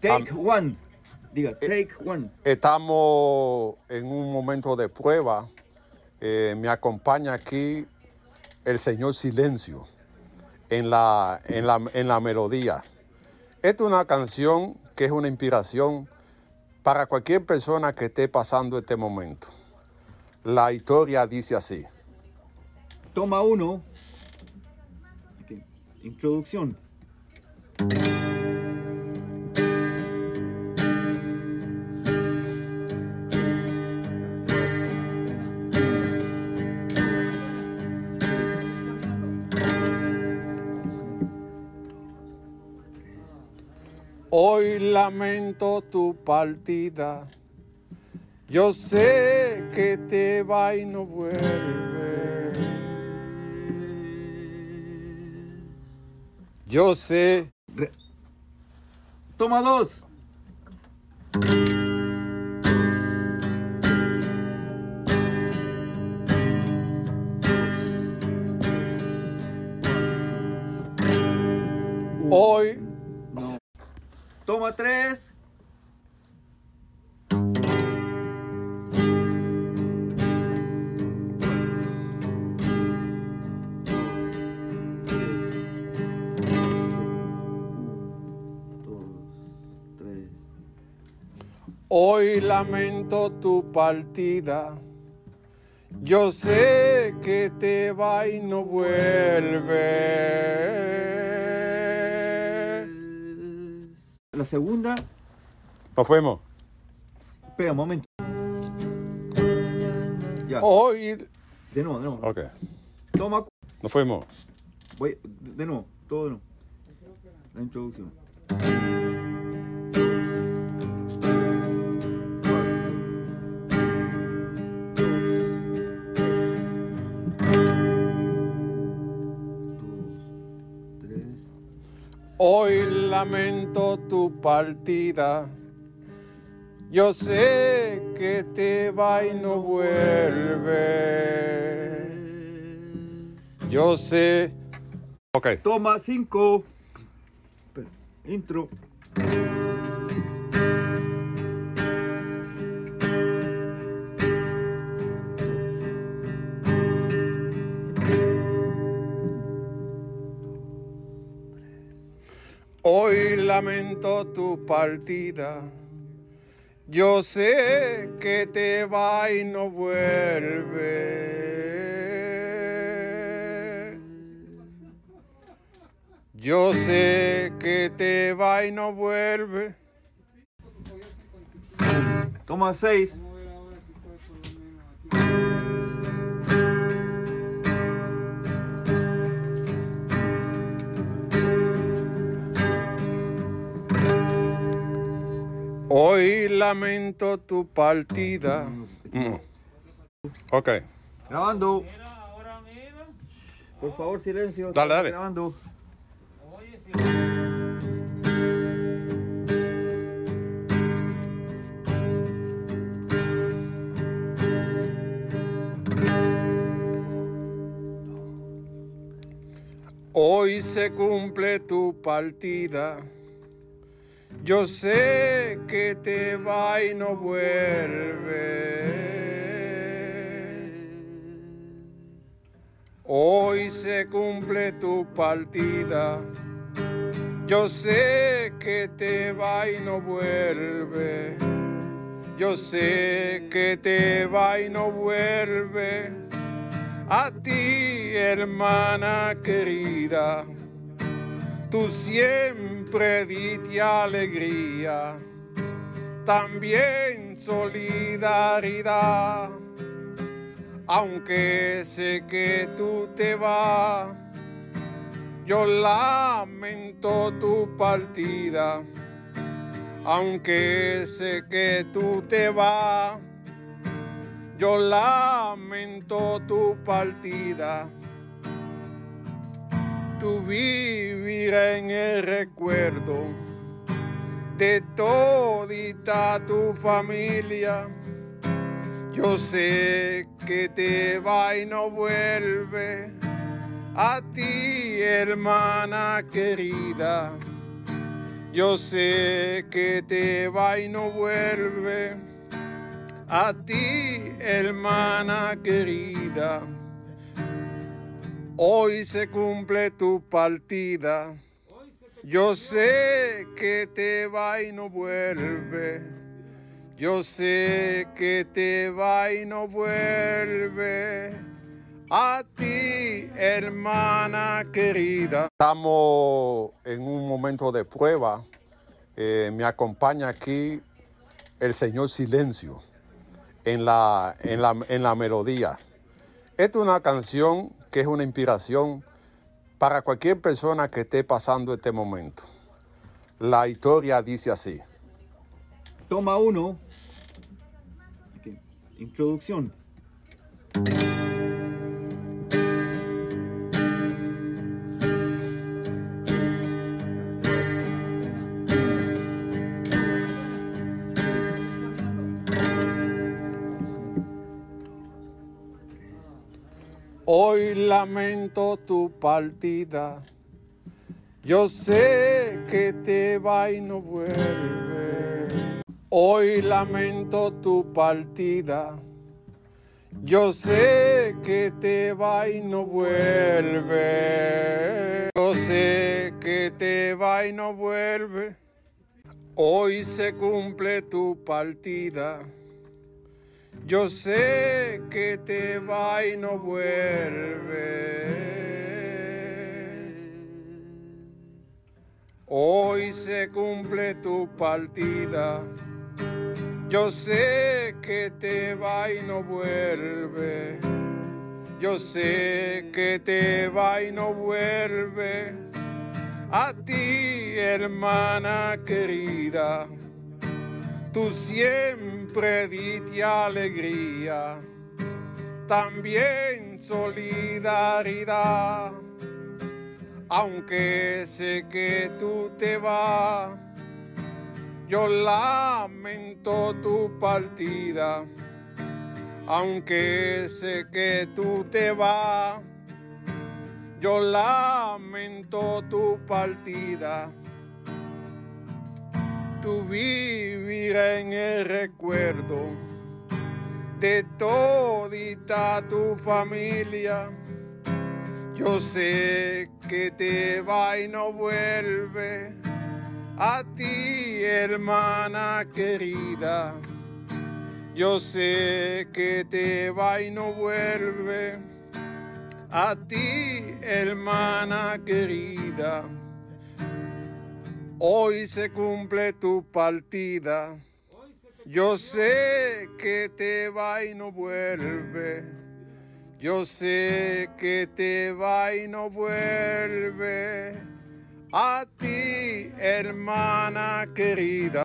Take one. Diga, take one. Estamos en un momento de prueba. Eh, me acompaña aquí el señor Silencio en la, en la, en la melodía. Esta es una canción que es una inspiración para cualquier persona que esté pasando este momento. La historia dice así. Toma uno. Introducción. Lamento tu partida. Yo sé que te va y no vuelve. Yo sé. Re- Toma dos. Toma tres. Hoy lamento tu partida. Yo sé que te va y no vuelve. La segunda. Nos fuimos. Espera un momento. Ya. Hoy. De nuevo, de nuevo. Ok. Toma. Nos fuimos. Voy, de nuevo, todo de nuevo. La introducción. Lamento tu partida. Yo sé que te va y no vuelve. Yo sé. Ok. Toma cinco. Intro. Lamento tu partida. Yo sé que te va y no vuelve. Yo sé que te va y no vuelve. Toma seis. Lamento tu partida. Mm. Ok. Grabando. Por favor, silencio. Dale, dale. Grabando. Hoy se cumple tu partida. Yo sé que te va y no vuelve. Hoy se cumple tu partida. Yo sé que te va y no vuelve. Yo sé que te va y no vuelve. A ti, hermana querida, tú siempre diste alegría, también solidaridad. Aunque sé que tú te vas, yo lamento tu partida. Aunque sé que tú te vas, yo lamento tu partida. Tu vivirá en el recuerdo de todita tu familia. Yo sé que te va y no vuelve a ti, hermana querida. Yo sé que te va y no vuelve. A ti, hermana querida. Hoy se cumple tu partida. Yo sé que te va y no vuelve. Yo sé que te va y no vuelve. A ti, hermana querida. Estamos en un momento de prueba. Eh, me acompaña aquí el señor Silencio en la, en la, en la melodía. Esta es una canción que es una inspiración para cualquier persona que esté pasando este momento. La historia dice así. Toma uno. Introducción. Lamento tu partida. Yo sé que te va y no vuelve. Hoy lamento tu partida. Yo sé que te va y no vuelve. Yo sé que te va y no vuelve. Hoy se cumple tu partida. Yo sé que te va y no vuelve. Hoy se cumple tu partida. Yo sé que te va y no vuelve. Yo sé que te va y no vuelve. A ti, hermana querida tú siempre diste alegría, también solidaridad. Aunque sé que tú te vas, yo lamento tu partida. Aunque sé que tú te vas, yo lamento tu partida tú vivirás en el recuerdo de todita tu familia. Yo sé que te va y no vuelve a ti, hermana querida. Yo sé que te va y no vuelve a ti, hermana querida. Hoy se cumple tu partida. Yo sé que te va y no vuelve. Yo sé que te va y no vuelve. A ti, hermana querida.